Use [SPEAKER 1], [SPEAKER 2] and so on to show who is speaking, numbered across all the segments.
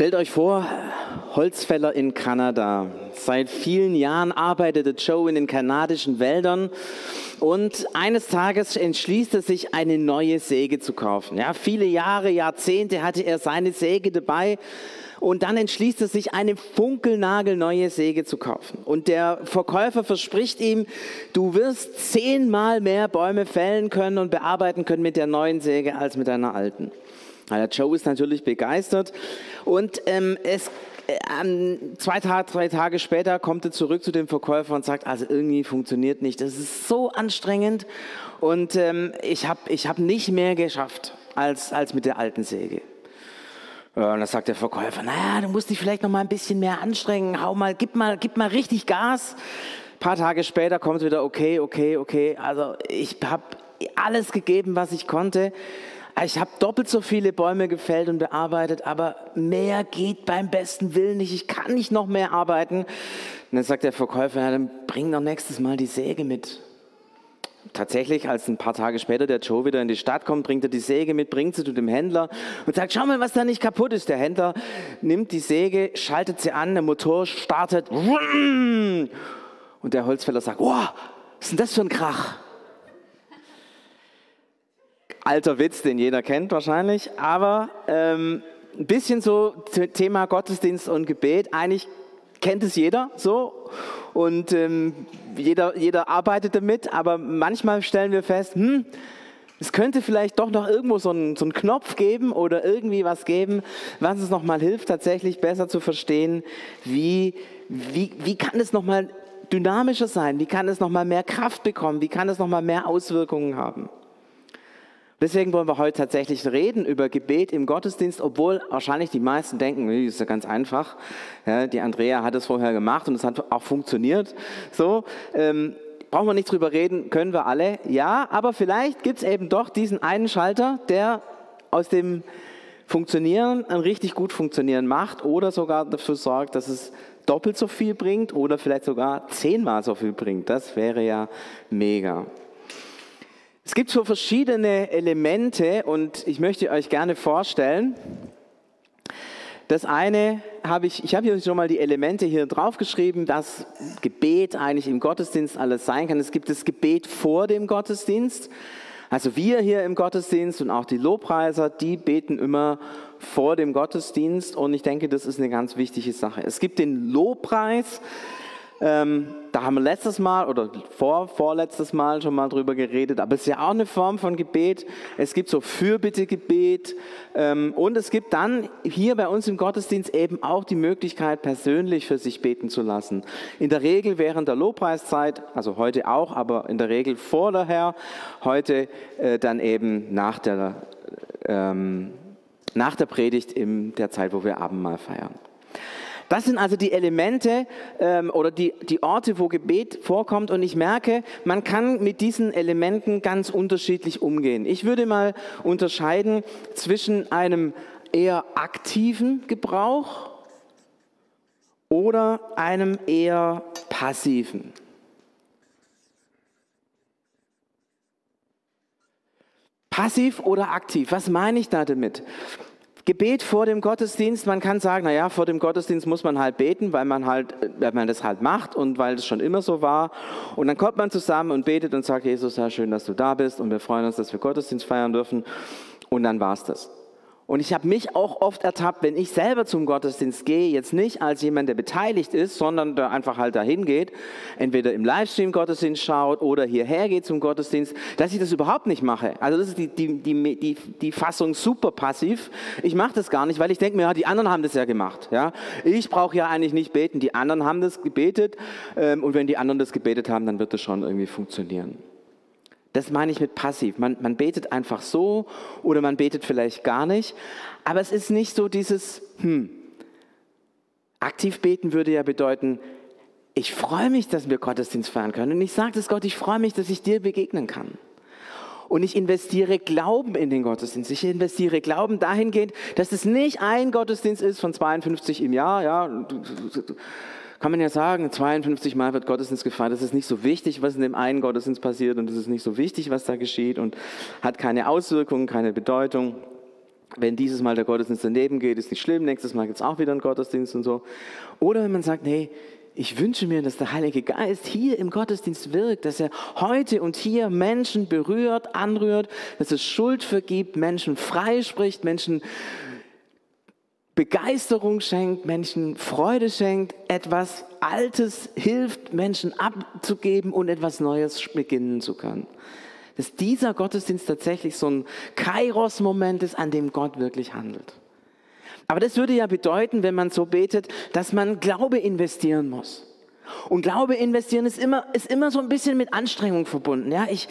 [SPEAKER 1] Stellt euch vor, Holzfäller in Kanada. Seit vielen Jahren arbeitet Joe in den kanadischen Wäldern und eines Tages entschließt er sich, eine neue Säge zu kaufen. Ja, viele Jahre, Jahrzehnte hatte er seine Säge dabei und dann entschließt er sich, eine funkelnagelneue Säge zu kaufen. Und der Verkäufer verspricht ihm, du wirst zehnmal mehr Bäume fällen können und bearbeiten können mit der neuen Säge als mit deiner alten. Der Joe ist natürlich begeistert und ähm, es äh, zwei Tage, drei Tage später kommt er zurück zu dem Verkäufer und sagt, also irgendwie funktioniert nicht. Das ist so anstrengend und ähm, ich habe ich hab nicht mehr geschafft als, als mit der alten Säge. Und dann sagt der Verkäufer, naja, du musst dich vielleicht noch mal ein bisschen mehr anstrengen, hau mal, gib mal, gib mal richtig Gas. Ein paar Tage später kommt wieder, okay, okay, okay. Also ich habe alles gegeben, was ich konnte. Ich habe doppelt so viele Bäume gefällt und bearbeitet, aber mehr geht beim besten Willen nicht. Ich kann nicht noch mehr arbeiten. Und dann sagt der Verkäufer, ja, dann bring doch nächstes Mal die Säge mit. Tatsächlich, als ein paar Tage später der Joe wieder in die Stadt kommt, bringt er die Säge mit, bringt sie zu dem Händler und sagt, schau mal, was da nicht kaputt ist. Der Händler nimmt die Säge, schaltet sie an, der Motor startet und der Holzfäller sagt, wow, was ist denn das für ein Krach? Alter Witz, den jeder kennt wahrscheinlich, aber ähm, ein bisschen so Thema Gottesdienst und Gebet. Eigentlich kennt es jeder so und ähm, jeder, jeder arbeitet damit, aber manchmal stellen wir fest, hm, es könnte vielleicht doch noch irgendwo so einen, so einen Knopf geben oder irgendwie was geben, was uns nochmal hilft, tatsächlich besser zu verstehen, wie, wie, wie kann es nochmal dynamischer sein, wie kann es nochmal mehr Kraft bekommen, wie kann es nochmal mehr Auswirkungen haben. Deswegen wollen wir heute tatsächlich reden über Gebet im Gottesdienst, obwohl wahrscheinlich die meisten denken, das ist ja ganz einfach. Ja, die Andrea hat es vorher gemacht und es hat auch funktioniert. So, ähm, brauchen wir nicht drüber reden, können wir alle. Ja, aber vielleicht gibt es eben doch diesen einen Schalter, der aus dem Funktionieren ein richtig gut Funktionieren macht oder sogar dafür sorgt, dass es doppelt so viel bringt oder vielleicht sogar zehnmal so viel bringt. Das wäre ja mega. Es gibt so verschiedene Elemente und ich möchte euch gerne vorstellen. Das eine habe ich, ich habe hier schon mal die Elemente hier draufgeschrieben, dass Gebet eigentlich im Gottesdienst alles sein kann. Es gibt das Gebet vor dem Gottesdienst. Also wir hier im Gottesdienst und auch die Lobpreiser, die beten immer vor dem Gottesdienst und ich denke, das ist eine ganz wichtige Sache. Es gibt den Lobpreis, ähm, da haben wir letztes Mal oder vor, vorletztes Mal schon mal drüber geredet, aber es ist ja auch eine Form von Gebet. Es gibt so Fürbittegebet ähm, und es gibt dann hier bei uns im Gottesdienst eben auch die Möglichkeit, persönlich für sich beten zu lassen. In der Regel während der Lobpreiszeit, also heute auch, aber in der Regel vorher, heute äh, dann eben nach der, ähm, nach der Predigt in der Zeit, wo wir Abendmahl feiern. Das sind also die Elemente ähm, oder die, die Orte, wo Gebet vorkommt. Und ich merke, man kann mit diesen Elementen ganz unterschiedlich umgehen. Ich würde mal unterscheiden zwischen einem eher aktiven Gebrauch oder einem eher passiven. Passiv oder aktiv, was meine ich da damit? Gebet vor dem Gottesdienst, man kann sagen, naja, vor dem Gottesdienst muss man halt beten, weil man halt, weil man das halt macht und weil es schon immer so war. Und dann kommt man zusammen und betet und sagt, Jesus, ja schön, dass du da bist und wir freuen uns, dass wir Gottesdienst feiern dürfen. Und dann war es das. Und ich habe mich auch oft ertappt, wenn ich selber zum Gottesdienst gehe, jetzt nicht als jemand, der beteiligt ist, sondern der einfach halt dahin geht, entweder im Livestream Gottesdienst schaut oder hierher geht zum Gottesdienst, dass ich das überhaupt nicht mache. Also das ist die, die, die, die, die Fassung super passiv. Ich mache das gar nicht, weil ich denke mir, ja, die anderen haben das ja gemacht. Ja? Ich brauche ja eigentlich nicht beten, die anderen haben das gebetet ähm, und wenn die anderen das gebetet haben, dann wird das schon irgendwie funktionieren. Das meine ich mit passiv. Man, man betet einfach so oder man betet vielleicht gar nicht. Aber es ist nicht so dieses, hm, aktiv beten würde ja bedeuten, ich freue mich, dass wir Gottesdienst feiern können. Und ich sage es Gott, ich freue mich, dass ich dir begegnen kann. Und ich investiere Glauben in den Gottesdienst. Ich investiere Glauben dahingehend, dass es nicht ein Gottesdienst ist von 52 im Jahr, ja, kann man ja sagen, 52 Mal wird Gottesdienst gefeiert. Das ist nicht so wichtig, was in dem einen Gottesdienst passiert und es ist nicht so wichtig, was da geschieht und hat keine Auswirkungen, keine Bedeutung. wenn dieses Mal der Gottesdienst daneben geht, ist nicht schlimm, nächstes Mal gibt es auch wieder einen Gottesdienst und so. Oder wenn man sagt, nee, ich wünsche mir, dass der Heilige Geist hier im Gottesdienst wirkt, dass er heute und hier Menschen berührt, anrührt, dass es Schuld vergibt, Menschen freispricht, Menschen Begeisterung schenkt, Menschen Freude schenkt, etwas Altes hilft, Menschen abzugeben und etwas Neues beginnen zu können. Dass dieser Gottesdienst tatsächlich so ein Kairos-Moment ist, an dem Gott wirklich handelt. Aber das würde ja bedeuten, wenn man so betet, dass man Glaube investieren muss. Und Glaube investieren ist immer, ist immer so ein bisschen mit Anstrengung verbunden. Ja, ich,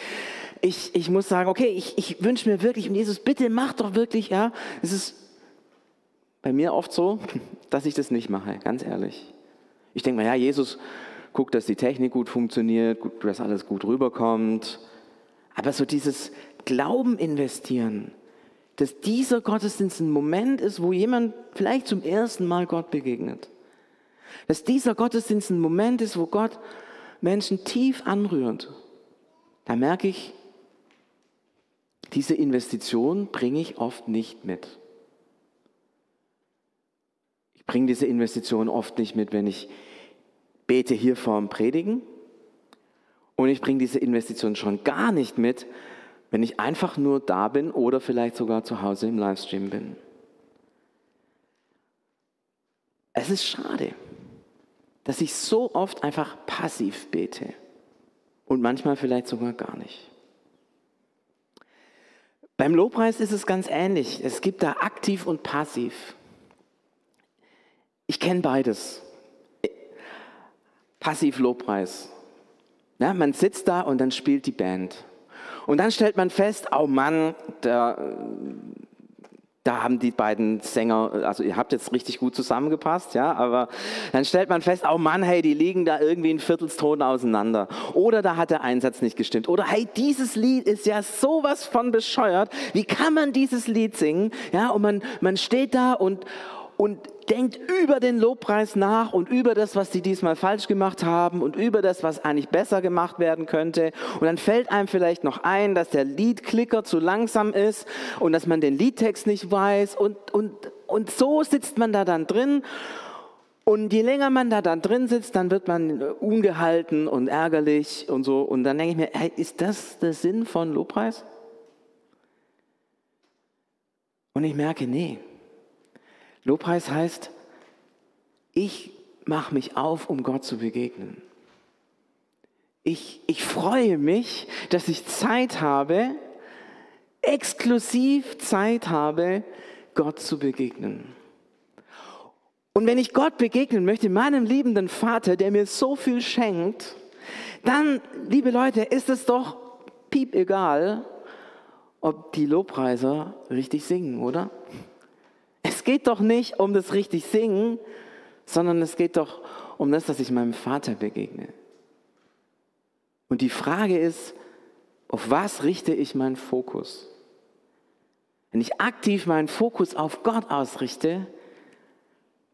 [SPEAKER 1] ich, ich muss sagen, okay, ich, ich wünsche mir wirklich, und Jesus, bitte mach doch wirklich, ja, es ist bei mir oft so, dass ich das nicht mache, ganz ehrlich. Ich denke mir, ja, Jesus guckt, dass die Technik gut funktioniert, dass alles gut rüberkommt. Aber so dieses Glauben investieren, dass dieser Gottesdienst ein Moment ist, wo jemand vielleicht zum ersten Mal Gott begegnet. Dass dieser Gottesdienst ein Moment ist, wo Gott Menschen tief anrührt. Da merke ich, diese Investition bringe ich oft nicht mit bringe diese Investition oft nicht mit, wenn ich bete hier vorm Predigen. Und ich bringe diese Investition schon gar nicht mit, wenn ich einfach nur da bin oder vielleicht sogar zu Hause im Livestream bin. Es ist schade, dass ich so oft einfach passiv bete und manchmal vielleicht sogar gar nicht. Beim Lobpreis ist es ganz ähnlich. Es gibt da aktiv und passiv. Ich kenne beides. Passiv-Lobpreis. Ja, man sitzt da und dann spielt die Band. Und dann stellt man fest, oh Mann, da, da haben die beiden Sänger, also ihr habt jetzt richtig gut zusammengepasst, ja, aber dann stellt man fest, oh Mann, hey, die liegen da irgendwie in Viertelston auseinander. Oder da hat der Einsatz nicht gestimmt. Oder hey, dieses Lied ist ja sowas von bescheuert. Wie kann man dieses Lied singen? Ja, und man, man steht da und, und denkt über den Lobpreis nach und über das, was sie diesmal falsch gemacht haben und über das, was eigentlich besser gemacht werden könnte. Und dann fällt einem vielleicht noch ein, dass der Liedklicker zu langsam ist und dass man den Liedtext nicht weiß. Und, und, und so sitzt man da dann drin. Und je länger man da dann drin sitzt, dann wird man ungehalten und ärgerlich und so. Und dann denke ich mir, hey, ist das der Sinn von Lobpreis? Und ich merke, nee, Lobpreis heißt, ich mache mich auf, um Gott zu begegnen. Ich, ich freue mich, dass ich Zeit habe, exklusiv Zeit habe, Gott zu begegnen. Und wenn ich Gott begegnen möchte, meinem liebenden Vater, der mir so viel schenkt, dann, liebe Leute, ist es doch piep egal, ob die Lobpreiser richtig singen, oder? Es geht doch nicht um das richtig Singen, sondern es geht doch um das, dass ich meinem Vater begegne. Und die Frage ist, auf was richte ich meinen Fokus? Wenn ich aktiv meinen Fokus auf Gott ausrichte,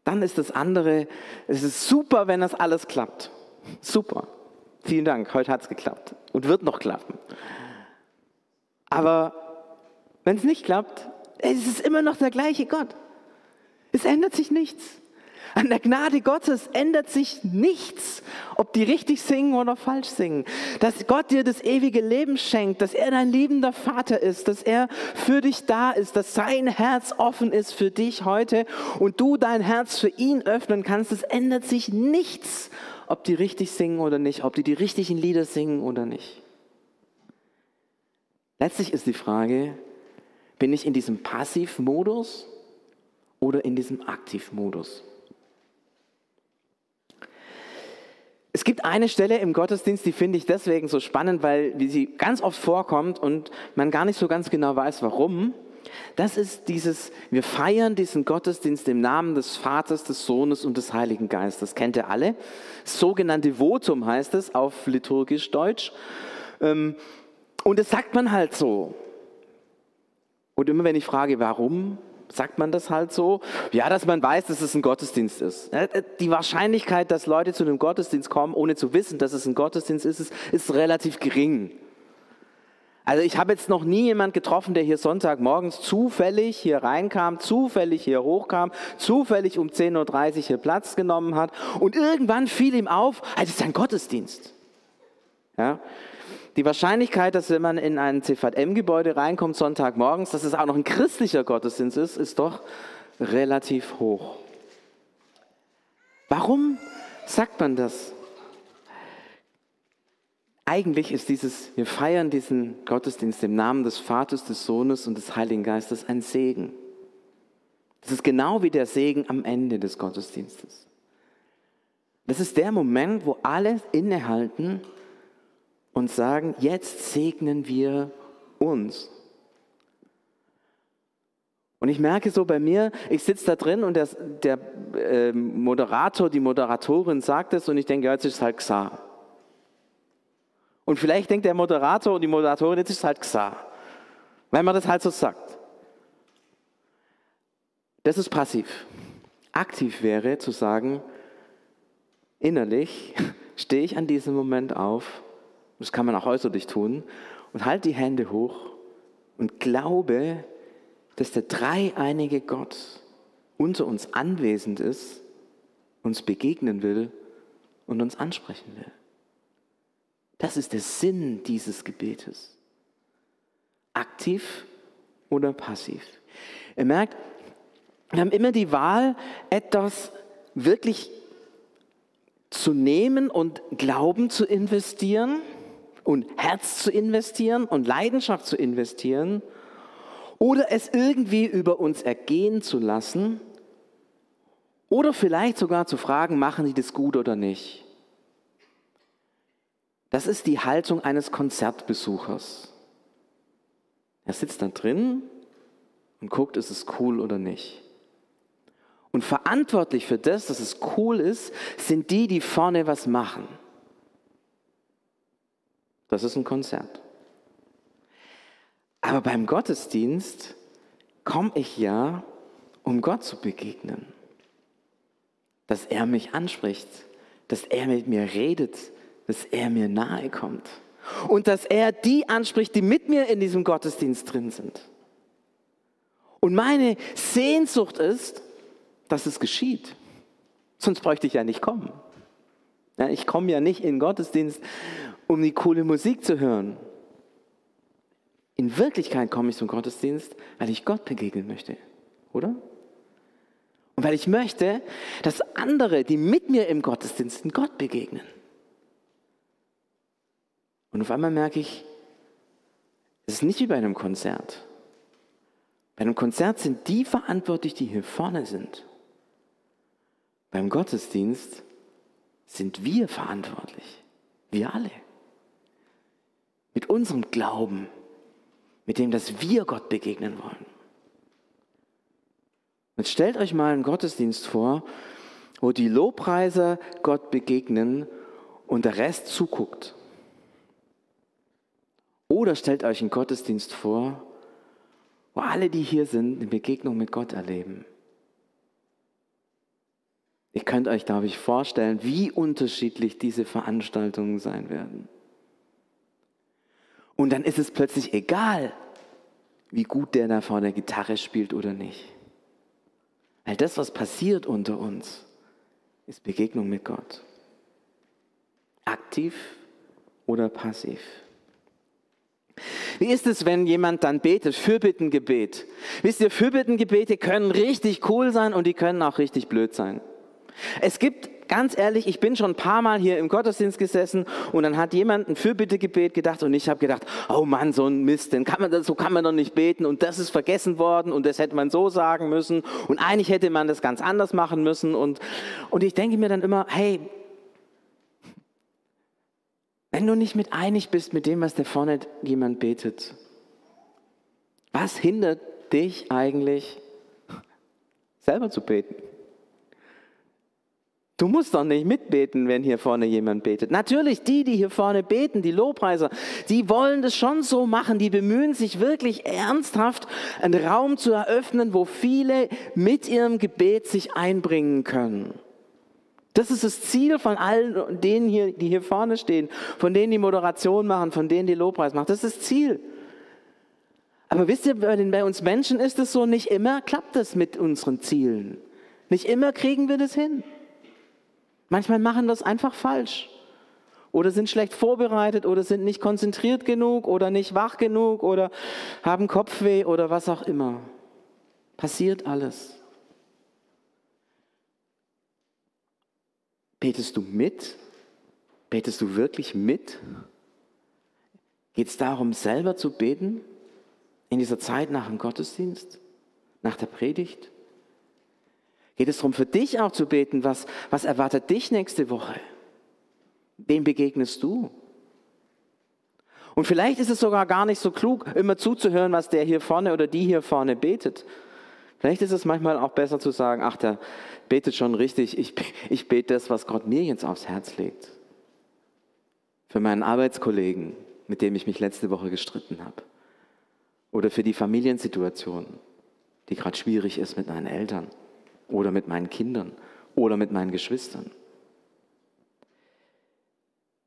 [SPEAKER 1] dann ist das andere, es ist super, wenn das alles klappt. Super. Vielen Dank, heute hat es geklappt und wird noch klappen. Aber wenn es nicht klappt, es ist immer noch der gleiche Gott. Es ändert sich nichts. An der Gnade Gottes ändert sich nichts, ob die richtig singen oder falsch singen. Dass Gott dir das ewige Leben schenkt, dass er dein liebender Vater ist, dass er für dich da ist, dass sein Herz offen ist für dich heute und du dein Herz für ihn öffnen kannst. Es ändert sich nichts, ob die richtig singen oder nicht, ob die die richtigen Lieder singen oder nicht. Letztlich ist die Frage, bin ich in diesem Passivmodus oder in diesem Aktivmodus? Es gibt eine Stelle im Gottesdienst, die finde ich deswegen so spannend, weil sie ganz oft vorkommt und man gar nicht so ganz genau weiß, warum. Das ist dieses, wir feiern diesen Gottesdienst im Namen des Vaters, des Sohnes und des Heiligen Geistes. Kennt ihr alle? Sogenannte Votum heißt es auf liturgisch Deutsch. Ähm, und das sagt man halt so. Und immer wenn ich frage, warum, sagt man das halt so? Ja, dass man weiß, dass es ein Gottesdienst ist. Die Wahrscheinlichkeit, dass Leute zu einem Gottesdienst kommen, ohne zu wissen, dass es ein Gottesdienst ist, ist, relativ gering. Also ich habe jetzt noch nie jemand getroffen, der hier Sonntagmorgens zufällig hier reinkam, zufällig hier hochkam, zufällig um 10.30 Uhr hier Platz genommen hat und irgendwann fiel ihm auf, ah, es ist ein Gottesdienst. Ja? Die Wahrscheinlichkeit, dass wenn man in ein CVM-Gebäude reinkommt Sonntagmorgens, dass es auch noch ein christlicher Gottesdienst ist, ist doch relativ hoch. Warum sagt man das? Eigentlich ist dieses, wir feiern diesen Gottesdienst im Namen des Vaters, des Sohnes und des Heiligen Geistes ein Segen. Das ist genau wie der Segen am Ende des Gottesdienstes. Das ist der Moment, wo alle innehalten und sagen, jetzt segnen wir uns. Und ich merke so bei mir, ich sitze da drin und der, der äh, Moderator, die Moderatorin sagt es und ich denke, ja, jetzt ist es halt klar. Und vielleicht denkt der Moderator und die Moderatorin, jetzt ist es halt klar, weil man das halt so sagt. Das ist passiv. Aktiv wäre zu sagen, innerlich stehe ich an diesem Moment auf, das kann man auch äußerlich tun, und halte die Hände hoch und glaube, dass der dreieinige Gott unter uns anwesend ist, uns begegnen will und uns ansprechen will. Das ist der Sinn dieses Gebetes. Aktiv oder passiv. Ihr merkt, wir haben immer die Wahl, etwas wirklich zu nehmen und Glauben zu investieren und Herz zu investieren und Leidenschaft zu investieren oder es irgendwie über uns ergehen zu lassen oder vielleicht sogar zu fragen, machen die das gut oder nicht. Das ist die Haltung eines Konzertbesuchers. Er sitzt da drin und guckt, ist es cool oder nicht. Und verantwortlich für das, dass es cool ist, sind die, die vorne was machen. Das ist ein Konzert. Aber beim Gottesdienst komme ich ja, um Gott zu begegnen. Dass er mich anspricht, dass er mit mir redet, dass er mir nahe kommt und dass er die anspricht, die mit mir in diesem Gottesdienst drin sind. Und meine Sehnsucht ist, dass es geschieht. Sonst bräuchte ich ja nicht kommen. Ich komme ja nicht in den Gottesdienst, um die coole Musik zu hören. In Wirklichkeit komme ich zum Gottesdienst, weil ich Gott begegnen möchte, oder? Und weil ich möchte, dass andere, die mit mir im Gottesdienst sind, Gott begegnen. Und auf einmal merke ich, es ist nicht wie bei einem Konzert. Bei einem Konzert sind die verantwortlich, die hier vorne sind. Beim Gottesdienst sind wir verantwortlich. Wir alle. Mit unserem Glauben, mit dem, dass wir Gott begegnen wollen. Jetzt stellt euch mal einen Gottesdienst vor, wo die Lobpreiser Gott begegnen und der Rest zuguckt. Oder stellt euch einen Gottesdienst vor, wo alle, die hier sind, eine Begegnung mit Gott erleben. Ihr könnt euch, glaube ich, vorstellen, wie unterschiedlich diese Veranstaltungen sein werden. Und dann ist es plötzlich egal, wie gut der da vorne Gitarre spielt oder nicht. Weil das, was passiert unter uns, ist Begegnung mit Gott. Aktiv oder passiv. Wie ist es, wenn jemand dann betet, Fürbittengebet? Wisst ihr, Fürbittengebete können richtig cool sein und die können auch richtig blöd sein. Es gibt, ganz ehrlich, ich bin schon ein paar Mal hier im Gottesdienst gesessen und dann hat jemand ein Fürbittegebet gedacht und ich habe gedacht, oh Mann, so ein Mist, denn kann man, so kann man doch nicht beten und das ist vergessen worden und das hätte man so sagen müssen und eigentlich hätte man das ganz anders machen müssen und, und ich denke mir dann immer, hey, wenn du nicht mit einig bist mit dem, was da vorne jemand betet, was hindert dich eigentlich, selber zu beten? Du musst doch nicht mitbeten, wenn hier vorne jemand betet. Natürlich, die, die hier vorne beten, die Lobpreiser, die wollen das schon so machen. Die bemühen sich wirklich ernsthaft, einen Raum zu eröffnen, wo viele mit ihrem Gebet sich einbringen können. Das ist das Ziel von allen denen hier, die hier vorne stehen, von denen die Moderation machen, von denen die Lobpreis machen. Das ist das Ziel. Aber wisst ihr, bei uns Menschen ist es so, nicht immer klappt es mit unseren Zielen. Nicht immer kriegen wir das hin. Manchmal machen wir es einfach falsch. Oder sind schlecht vorbereitet oder sind nicht konzentriert genug oder nicht wach genug oder haben Kopfweh oder was auch immer. Passiert alles. Betest du mit? Betest du wirklich mit? Geht es darum, selber zu beten? In dieser Zeit nach dem Gottesdienst? Nach der Predigt? Geht es darum, für dich auch zu beten? Was, was erwartet dich nächste Woche? Wem begegnest du? Und vielleicht ist es sogar gar nicht so klug, immer zuzuhören, was der hier vorne oder die hier vorne betet. Vielleicht ist es manchmal auch besser zu sagen, ach, der betet schon richtig, ich, ich bete das, was Gott mir jetzt aufs Herz legt. Für meinen Arbeitskollegen, mit dem ich mich letzte Woche gestritten habe. Oder für die Familiensituation, die gerade schwierig ist mit meinen Eltern oder mit meinen Kindern oder mit meinen Geschwistern.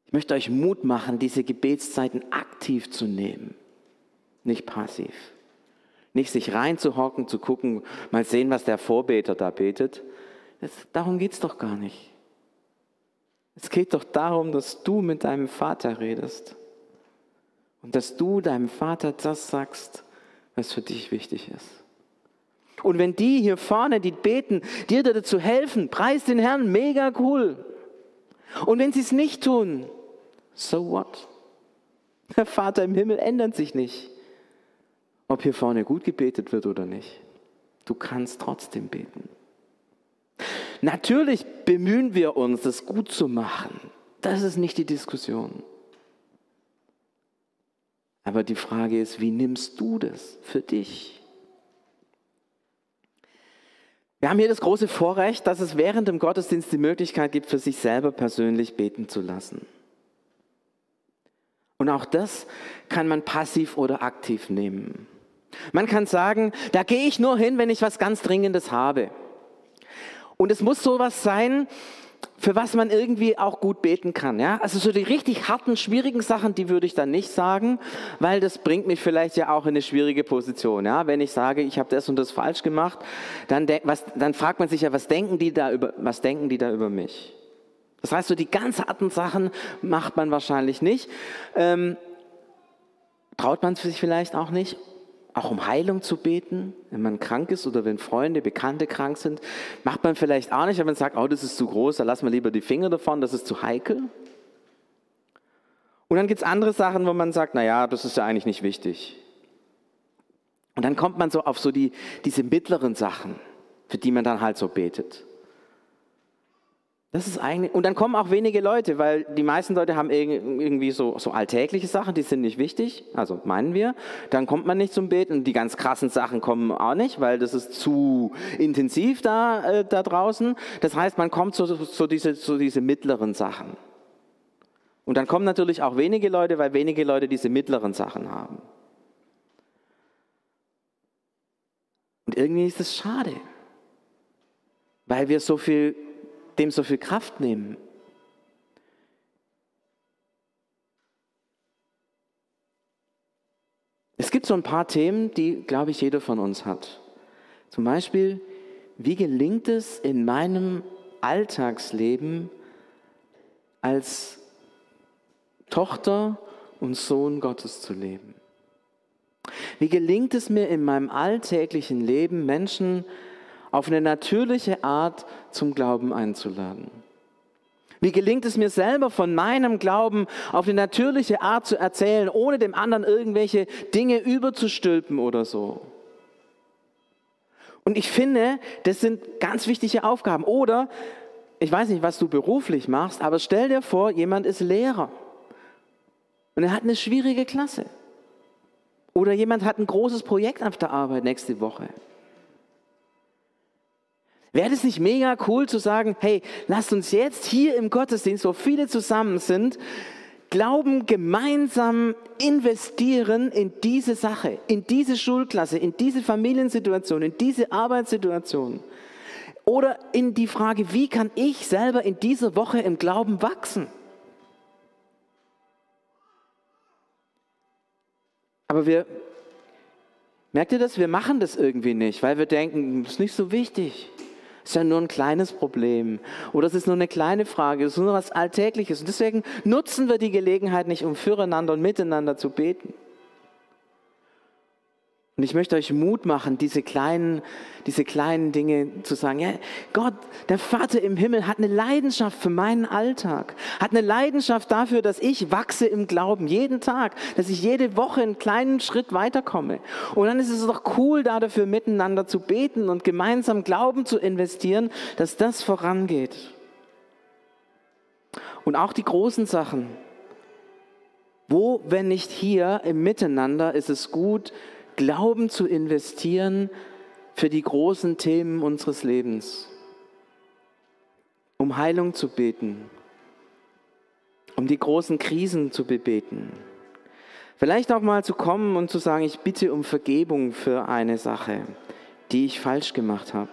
[SPEAKER 1] Ich möchte euch Mut machen, diese Gebetszeiten aktiv zu nehmen, nicht passiv. Nicht sich reinzuhocken, zu gucken, mal sehen, was der Vorbeter da betet. Das, darum geht es doch gar nicht. Es geht doch darum, dass du mit deinem Vater redest und dass du deinem Vater das sagst, was für dich wichtig ist. Und wenn die hier vorne, die beten, dir dazu helfen, preis den Herrn, mega cool. Und wenn sie es nicht tun, so what? Der Vater im Himmel ändert sich nicht, ob hier vorne gut gebetet wird oder nicht. Du kannst trotzdem beten. Natürlich bemühen wir uns, das gut zu machen. Das ist nicht die Diskussion. Aber die Frage ist, wie nimmst du das für dich? Wir haben hier das große Vorrecht, dass es während dem Gottesdienst die Möglichkeit gibt, für sich selber persönlich beten zu lassen. Und auch das kann man passiv oder aktiv nehmen. Man kann sagen, da gehe ich nur hin, wenn ich was ganz Dringendes habe. Und es muss sowas sein, für was man irgendwie auch gut beten kann. Ja? Also so die richtig harten, schwierigen Sachen, die würde ich dann nicht sagen, weil das bringt mich vielleicht ja auch in eine schwierige Position. Ja? Wenn ich sage, ich habe das und das falsch gemacht, dann, was, dann fragt man sich ja, was denken die da über, was denken die da über mich? Das heißt, so die ganz harten Sachen macht man wahrscheinlich nicht. Ähm, traut man sich vielleicht auch nicht auch um Heilung zu beten, wenn man krank ist oder wenn Freunde, Bekannte krank sind. Macht man vielleicht auch nicht, wenn man sagt, oh, das ist zu groß, da lassen wir lieber die Finger davon, das ist zu heikel. Und dann gibt es andere Sachen, wo man sagt, naja, das ist ja eigentlich nicht wichtig. Und dann kommt man so auf so die, diese mittleren Sachen, für die man dann halt so betet. Das ist eigentlich, und dann kommen auch wenige Leute, weil die meisten Leute haben irgendwie so, so alltägliche Sachen, die sind nicht wichtig, also meinen wir. Dann kommt man nicht zum Beten und die ganz krassen Sachen kommen auch nicht, weil das ist zu intensiv da, äh, da draußen. Das heißt, man kommt zu, zu, diese, zu diese mittleren Sachen. Und dann kommen natürlich auch wenige Leute, weil wenige Leute diese mittleren Sachen haben. Und irgendwie ist es schade, weil wir so viel dem so viel Kraft nehmen. Es gibt so ein paar Themen, die, glaube ich, jeder von uns hat. Zum Beispiel, wie gelingt es in meinem Alltagsleben als Tochter und Sohn Gottes zu leben? Wie gelingt es mir in meinem alltäglichen Leben, Menschen auf eine natürliche Art zum Glauben einzuladen? Wie gelingt es mir selber von meinem Glauben auf eine natürliche Art zu erzählen, ohne dem anderen irgendwelche Dinge überzustülpen oder so? Und ich finde, das sind ganz wichtige Aufgaben. Oder, ich weiß nicht, was du beruflich machst, aber stell dir vor, jemand ist Lehrer und er hat eine schwierige Klasse. Oder jemand hat ein großes Projekt auf der Arbeit nächste Woche. Wäre es nicht mega cool zu sagen, hey, lasst uns jetzt hier im Gottesdienst, wo viele zusammen sind, Glauben gemeinsam investieren in diese Sache, in diese Schulklasse, in diese Familiensituation, in diese Arbeitssituation. Oder in die Frage, wie kann ich selber in dieser Woche im Glauben wachsen? Aber wir, Merkt ihr das? Wir machen das irgendwie nicht, weil wir denken, das ist nicht so wichtig. Das ist ja nur ein kleines Problem. Oder es ist nur eine kleine Frage. Es ist nur was Alltägliches. Und deswegen nutzen wir die Gelegenheit nicht, um füreinander und miteinander zu beten. Und ich möchte euch Mut machen, diese kleinen, diese kleinen Dinge zu sagen. Ja, Gott, der Vater im Himmel hat eine Leidenschaft für meinen Alltag, hat eine Leidenschaft dafür, dass ich wachse im Glauben jeden Tag, dass ich jede Woche einen kleinen Schritt weiterkomme. Und dann ist es doch cool, da dafür miteinander zu beten und gemeinsam Glauben zu investieren, dass das vorangeht. Und auch die großen Sachen. Wo, wenn nicht hier im Miteinander, ist es gut, Glauben zu investieren für die großen Themen unseres Lebens. Um Heilung zu beten, um die großen Krisen zu bebeten. Vielleicht auch mal zu kommen und zu sagen, ich bitte um Vergebung für eine Sache, die ich falsch gemacht habe.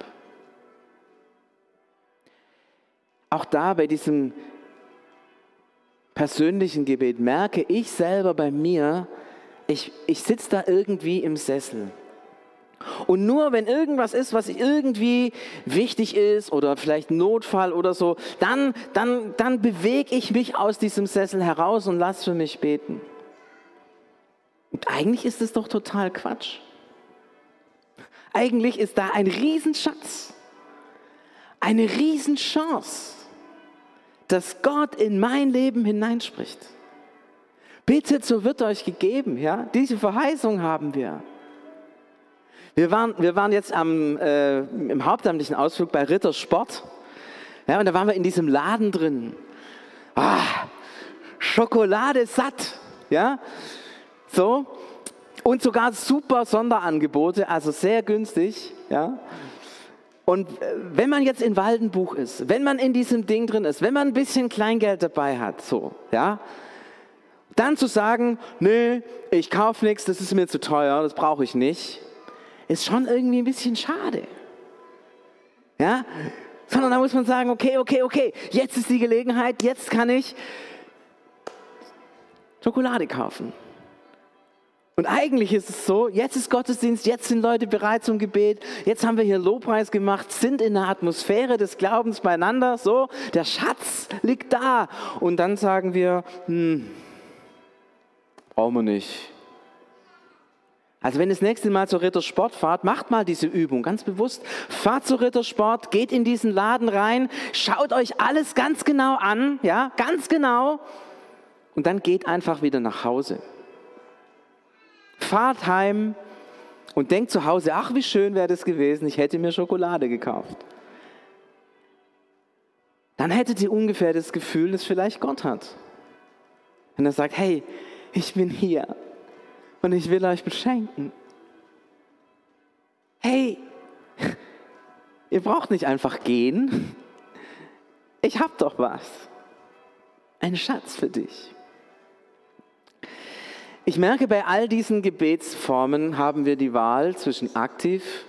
[SPEAKER 1] Auch da bei diesem persönlichen Gebet merke ich selber bei mir, ich, ich sitze da irgendwie im Sessel. Und nur wenn irgendwas ist, was irgendwie wichtig ist oder vielleicht Notfall oder so, dann, dann, dann bewege ich mich aus diesem Sessel heraus und lass für mich beten. Und eigentlich ist es doch total Quatsch. Eigentlich ist da ein Riesenschatz, eine Riesenchance, dass Gott in mein Leben hineinspricht. Bittet, so wird euch gegeben. Ja? Diese Verheißung haben wir. Wir waren, wir waren jetzt am, äh, im hauptamtlichen Ausflug bei Rittersport. Ja, und da waren wir in diesem Laden drin. Ah, Schokolade satt. Ja? So. Und sogar super Sonderangebote, also sehr günstig. Ja? Und äh, wenn man jetzt in Waldenbuch ist, wenn man in diesem Ding drin ist, wenn man ein bisschen Kleingeld dabei hat, so, ja, dann zu sagen, nee, ich kaufe nichts, das ist mir zu teuer, das brauche ich nicht, ist schon irgendwie ein bisschen schade. Ja? Sondern da muss man sagen, okay, okay, okay, jetzt ist die Gelegenheit, jetzt kann ich Schokolade kaufen. Und eigentlich ist es so, jetzt ist Gottesdienst, jetzt sind Leute bereit zum Gebet, jetzt haben wir hier Lobpreis gemacht, sind in der Atmosphäre des Glaubens beieinander, so, der Schatz liegt da. Und dann sagen wir, hm, Brauchen wir nicht. Also wenn das nächste Mal zur Rittersport fahrt, macht mal diese Übung ganz bewusst. Fahrt zur Rittersport, geht in diesen Laden rein, schaut euch alles ganz genau an, ja, ganz genau. Und dann geht einfach wieder nach Hause. Fahrt heim und denkt zu Hause, ach wie schön wäre das gewesen, ich hätte mir Schokolade gekauft. Dann hättet ihr ungefähr das Gefühl, das vielleicht Gott hat. Wenn er sagt, hey, ich bin hier und ich will euch beschenken. Hey, ihr braucht nicht einfach gehen. Ich habe doch was. Ein Schatz für dich. Ich merke, bei all diesen Gebetsformen haben wir die Wahl zwischen aktiv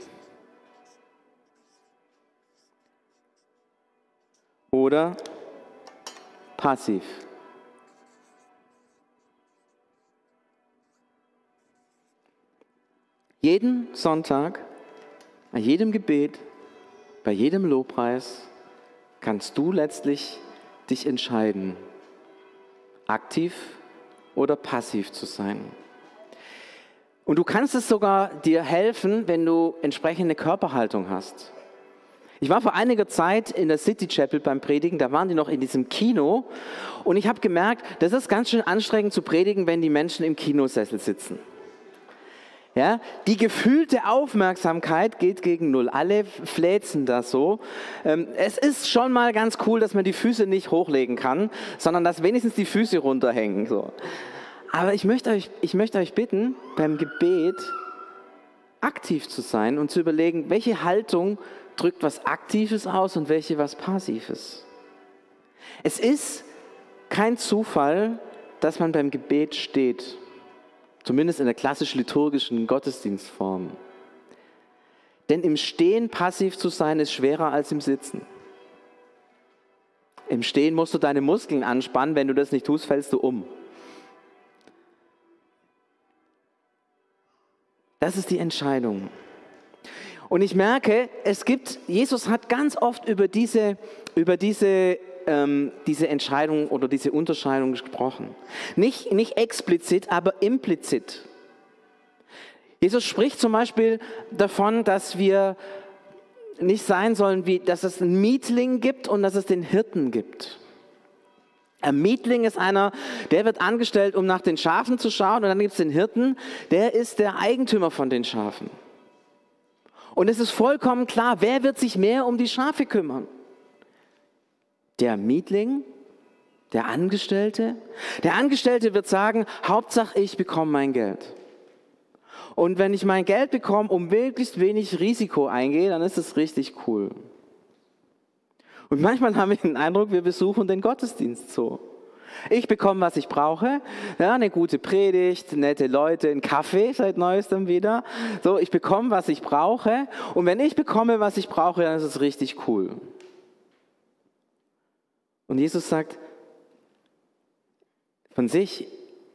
[SPEAKER 1] oder passiv. Jeden Sonntag, bei jedem Gebet, bei jedem Lobpreis kannst du letztlich dich entscheiden, aktiv oder passiv zu sein. Und du kannst es sogar dir helfen, wenn du entsprechende Körperhaltung hast. Ich war vor einiger Zeit in der City Chapel beim Predigen, da waren die noch in diesem Kino und ich habe gemerkt, das ist ganz schön anstrengend zu predigen, wenn die Menschen im Kinosessel sitzen. Ja, die gefühlte Aufmerksamkeit geht gegen Null. Alle fläzen das so. Ähm, es ist schon mal ganz cool, dass man die Füße nicht hochlegen kann, sondern dass wenigstens die Füße runterhängen. So. Aber ich möchte, euch, ich möchte euch bitten, beim Gebet aktiv zu sein und zu überlegen, welche Haltung drückt was Aktives aus und welche was Passives. Es ist kein Zufall, dass man beim Gebet steht. Zumindest in der klassisch liturgischen Gottesdienstform. Denn im Stehen passiv zu sein ist schwerer als im Sitzen. Im Stehen musst du deine Muskeln anspannen, wenn du das nicht tust, fällst du um. Das ist die Entscheidung. Und ich merke, es gibt, Jesus hat ganz oft über diese, über diese, ähm, diese Entscheidung oder diese Unterscheidung gesprochen. Nicht, nicht explizit, aber implizit. Jesus spricht zum Beispiel davon, dass wir nicht sein sollen, wie, dass es einen Mietling gibt und dass es den Hirten gibt. Ein Mietling ist einer, der wird angestellt, um nach den Schafen zu schauen. Und dann gibt es den Hirten, der ist der Eigentümer von den Schafen. Und es ist vollkommen klar, wer wird sich mehr um die Schafe kümmern? Der Mietling, der Angestellte. Der Angestellte wird sagen, Hauptsache ich bekomme mein Geld. Und wenn ich mein Geld bekomme, um möglichst wenig Risiko eingehe, dann ist es richtig cool. Und manchmal haben wir den Eindruck, wir besuchen den Gottesdienst so. Ich bekomme, was ich brauche. Ja, eine gute Predigt, nette Leute, einen Kaffee seit neuestem wieder. So, ich bekomme, was ich brauche. Und wenn ich bekomme, was ich brauche, dann ist es richtig cool. Und Jesus sagt von sich,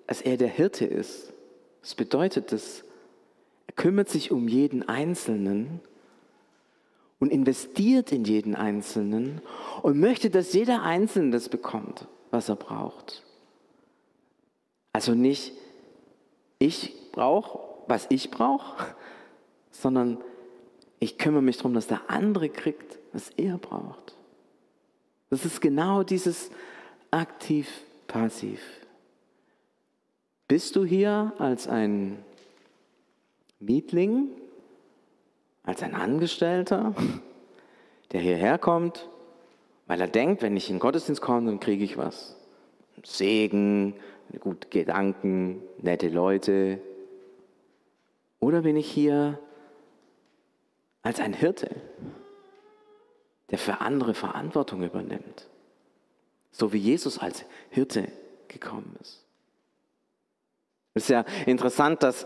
[SPEAKER 1] dass er der Hirte ist. Was bedeutet das? Er kümmert sich um jeden Einzelnen und investiert in jeden Einzelnen und möchte, dass jeder Einzelne das bekommt, was er braucht. Also nicht, ich brauche, was ich brauche, sondern ich kümmere mich darum, dass der andere kriegt, was er braucht. Das ist genau dieses aktiv-passiv. Bist du hier als ein Mietling, als ein Angestellter, der hierher kommt, weil er denkt, wenn ich in den Gottesdienst komme, dann kriege ich was. Segen, gute Gedanken, nette Leute. Oder bin ich hier als ein Hirte, der für andere Verantwortung übernimmt, so wie Jesus als Hirte gekommen ist. Es ist ja interessant, dass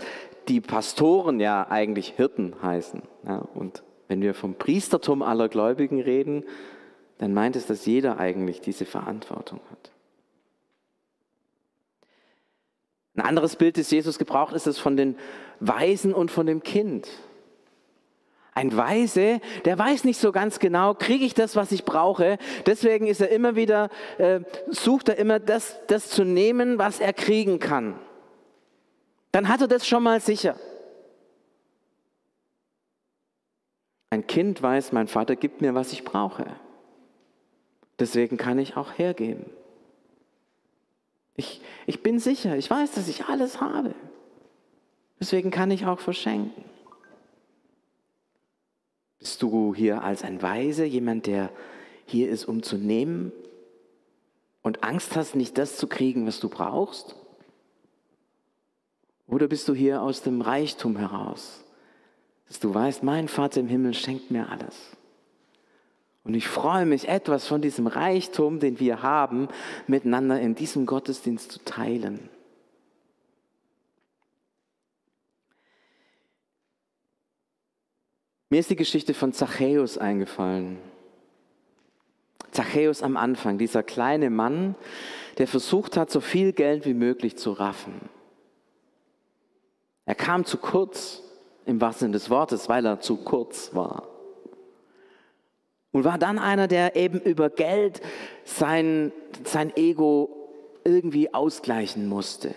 [SPEAKER 1] die Pastoren ja eigentlich Hirten heißen. Ja, und wenn wir vom Priestertum aller Gläubigen reden, dann meint es, dass jeder eigentlich diese Verantwortung hat. Ein anderes Bild, das Jesus gebraucht, ist das von den Weisen und von dem Kind. Ein Weise, der weiß nicht so ganz genau, kriege ich das, was ich brauche. Deswegen ist er immer wieder, äh, sucht er immer das, das zu nehmen, was er kriegen kann dann hat er das schon mal sicher. Ein Kind weiß, mein Vater gibt mir, was ich brauche. Deswegen kann ich auch hergeben. Ich, ich bin sicher, ich weiß, dass ich alles habe. Deswegen kann ich auch verschenken. Bist du hier als ein Weise, jemand, der hier ist, um zu nehmen und Angst hast, nicht das zu kriegen, was du brauchst? Oder bist du hier aus dem Reichtum heraus, dass du weißt, mein Vater im Himmel schenkt mir alles. Und ich freue mich, etwas von diesem Reichtum, den wir haben, miteinander in diesem Gottesdienst zu teilen. Mir ist die Geschichte von Zachäus eingefallen. Zachäus am Anfang, dieser kleine Mann, der versucht hat, so viel Geld wie möglich zu raffen. Er kam zu kurz, im wahrsten Sinne des Wortes, weil er zu kurz war. Und war dann einer, der eben über Geld sein, sein Ego irgendwie ausgleichen musste.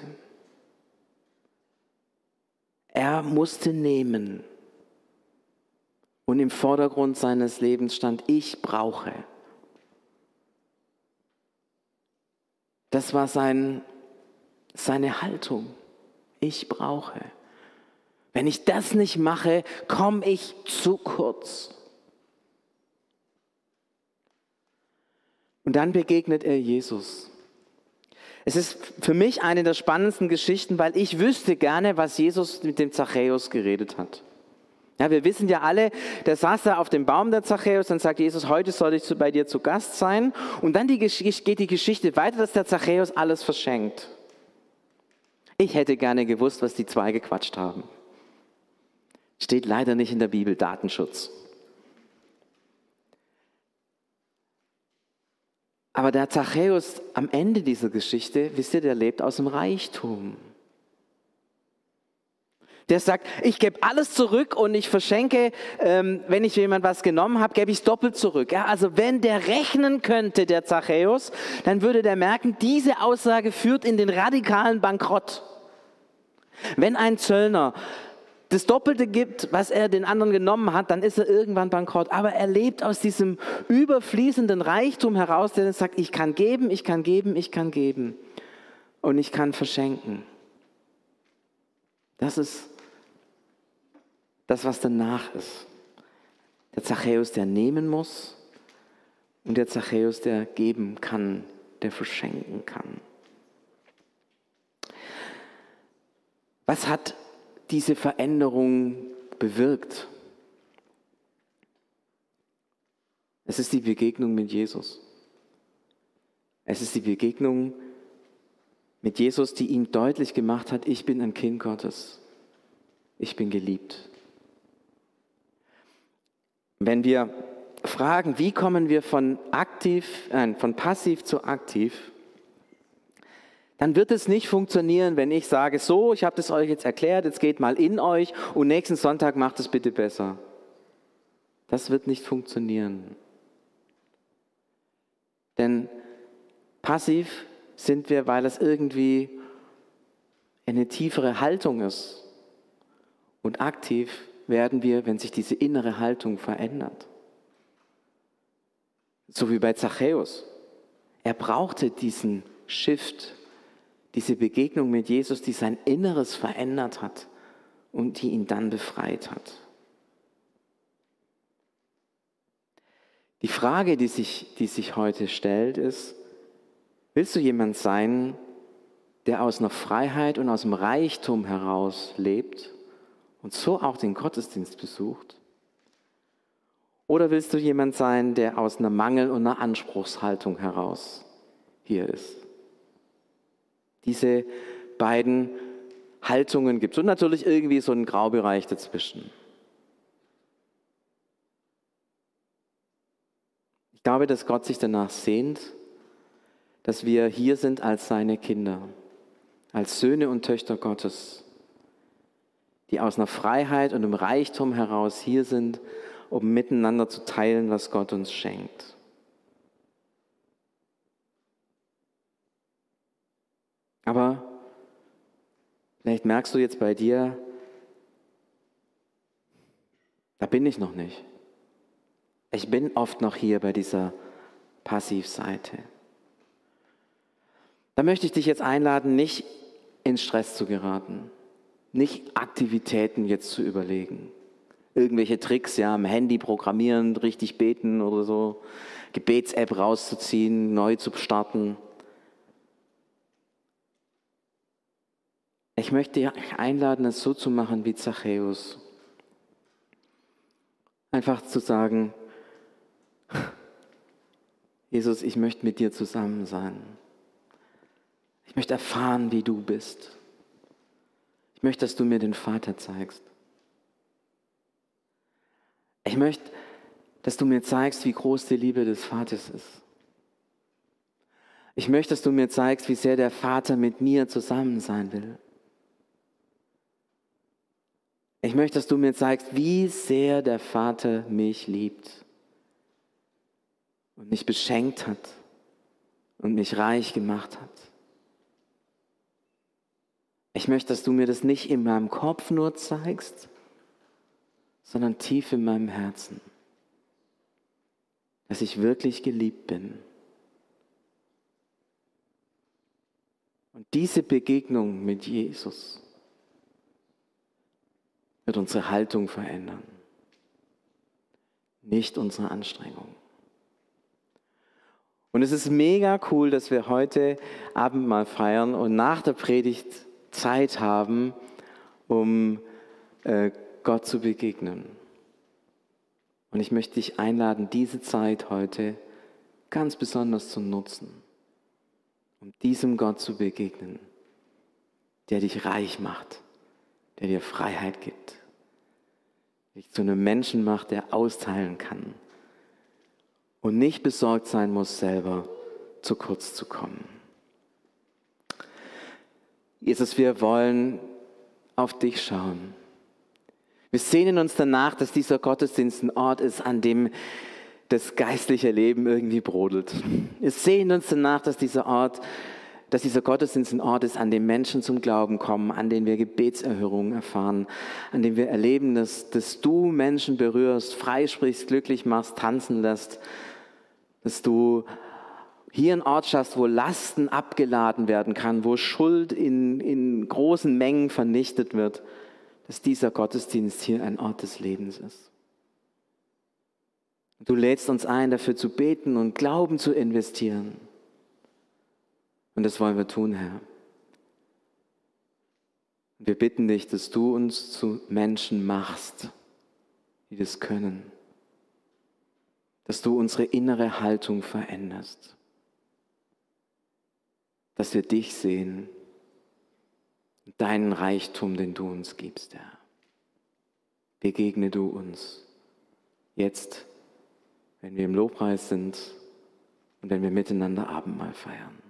[SPEAKER 1] Er musste nehmen. Und im Vordergrund seines Lebens stand, ich brauche. Das war sein, seine Haltung. Ich brauche. Wenn ich das nicht mache, komme ich zu kurz. Und dann begegnet er Jesus. Es ist für mich eine der spannendsten Geschichten, weil ich wüsste gerne, was Jesus mit dem Zachäus geredet hat. Ja, wir wissen ja alle, der saß da auf dem Baum der Zachäus, dann sagt Jesus, heute soll ich bei dir zu Gast sein. Und dann die, geht die Geschichte weiter, dass der Zachäus alles verschenkt. Ich hätte gerne gewusst, was die zwei gequatscht haben. Steht leider nicht in der Bibel Datenschutz. Aber der Zachäus am Ende dieser Geschichte, wisst ihr, der lebt aus dem Reichtum. Der sagt, ich gebe alles zurück und ich verschenke, ähm, wenn ich jemand was genommen habe, gebe ich es doppelt zurück. Ja, also wenn der rechnen könnte, der Zachäus, dann würde der merken, diese Aussage führt in den radikalen Bankrott. Wenn ein Zöllner das Doppelte gibt, was er den anderen genommen hat, dann ist er irgendwann bankrott. Aber er lebt aus diesem überfließenden Reichtum heraus, der sagt, ich kann geben, ich kann geben, ich kann geben und ich kann verschenken. Das ist das, was danach ist. Der Zachäus, der nehmen muss und der Zachäus, der geben kann, der verschenken kann. Was hat diese Veränderung bewirkt? Es ist die Begegnung mit Jesus. Es ist die Begegnung mit Jesus, die ihm deutlich gemacht hat, ich bin ein Kind Gottes. Ich bin geliebt. Wenn wir fragen, wie kommen wir von aktiv, äh, von passiv zu aktiv, dann wird es nicht funktionieren, wenn ich sage, so, ich habe das euch jetzt erklärt, jetzt geht mal in euch und nächsten Sonntag macht es bitte besser. Das wird nicht funktionieren. Denn passiv sind wir, weil es irgendwie eine tiefere Haltung ist. Und aktiv werden wir, wenn sich diese innere Haltung verändert. So wie bei Zachäus. Er brauchte diesen Shift, diese Begegnung mit Jesus, die sein Inneres verändert hat und die ihn dann befreit hat. Die Frage, die sich, die sich heute stellt, ist, willst du jemand sein, der aus einer Freiheit und aus dem Reichtum heraus lebt? Und so auch den Gottesdienst besucht? Oder willst du jemand sein, der aus einer Mangel- und einer Anspruchshaltung heraus hier ist? Diese beiden Haltungen gibt es und natürlich irgendwie so einen Graubereich dazwischen. Ich glaube, dass Gott sich danach sehnt, dass wir hier sind als seine Kinder, als Söhne und Töchter Gottes die aus einer Freiheit und einem Reichtum heraus hier sind, um miteinander zu teilen, was Gott uns schenkt. Aber vielleicht merkst du jetzt bei dir, da bin ich noch nicht. Ich bin oft noch hier bei dieser Passivseite. Da möchte ich dich jetzt einladen, nicht in Stress zu geraten nicht Aktivitäten jetzt zu überlegen. Irgendwelche Tricks, ja, am Handy programmieren, richtig beten oder so, Gebets-App rauszuziehen, neu zu starten. Ich möchte dich einladen, es so zu machen wie Zachäus. Einfach zu sagen, Jesus, ich möchte mit dir zusammen sein. Ich möchte erfahren, wie du bist. Ich möchte, dass du mir den Vater zeigst. Ich möchte, dass du mir zeigst, wie groß die Liebe des Vaters ist. Ich möchte, dass du mir zeigst, wie sehr der Vater mit mir zusammen sein will. Ich möchte, dass du mir zeigst, wie sehr der Vater mich liebt und mich beschenkt hat und mich reich gemacht hat. Ich möchte, dass du mir das nicht in meinem Kopf nur zeigst, sondern tief in meinem Herzen. Dass ich wirklich geliebt bin. Und diese Begegnung mit Jesus wird unsere Haltung verändern, nicht unsere Anstrengung. Und es ist mega cool, dass wir heute Abend mal feiern und nach der Predigt Zeit haben, um äh, Gott zu begegnen. Und ich möchte dich einladen, diese Zeit heute ganz besonders zu nutzen, um diesem Gott zu begegnen, der dich reich macht, der dir Freiheit gibt, dich zu einem Menschen macht, der austeilen kann und nicht besorgt sein muss, selber zu kurz zu kommen. Jesus, wir wollen auf dich schauen. Wir sehnen uns danach, dass dieser Gottesdienst ein Ort ist, an dem das geistliche Leben irgendwie brodelt. Wir sehnen uns danach, dass dieser Ort, dass dieser Gottesdienst ein Ort ist, an dem Menschen zum Glauben kommen, an dem wir Gebetserhörungen erfahren, an dem wir erleben, dass, dass du Menschen berührst, freisprichst, glücklich machst, tanzen lässt, dass du hier einen Ort schaffst, wo Lasten abgeladen werden kann, wo Schuld in, in großen Mengen vernichtet wird dass dieser Gottesdienst hier ein Ort des Lebens ist. Du lädst uns ein, dafür zu beten und Glauben zu investieren. Und das wollen wir tun, Herr. Wir bitten dich, dass du uns zu Menschen machst, die das können. Dass du unsere innere Haltung veränderst. Dass wir dich sehen deinen Reichtum, den du uns gibst, Herr. Begegne du uns jetzt, wenn wir im Lobpreis sind und wenn wir miteinander Abendmahl feiern.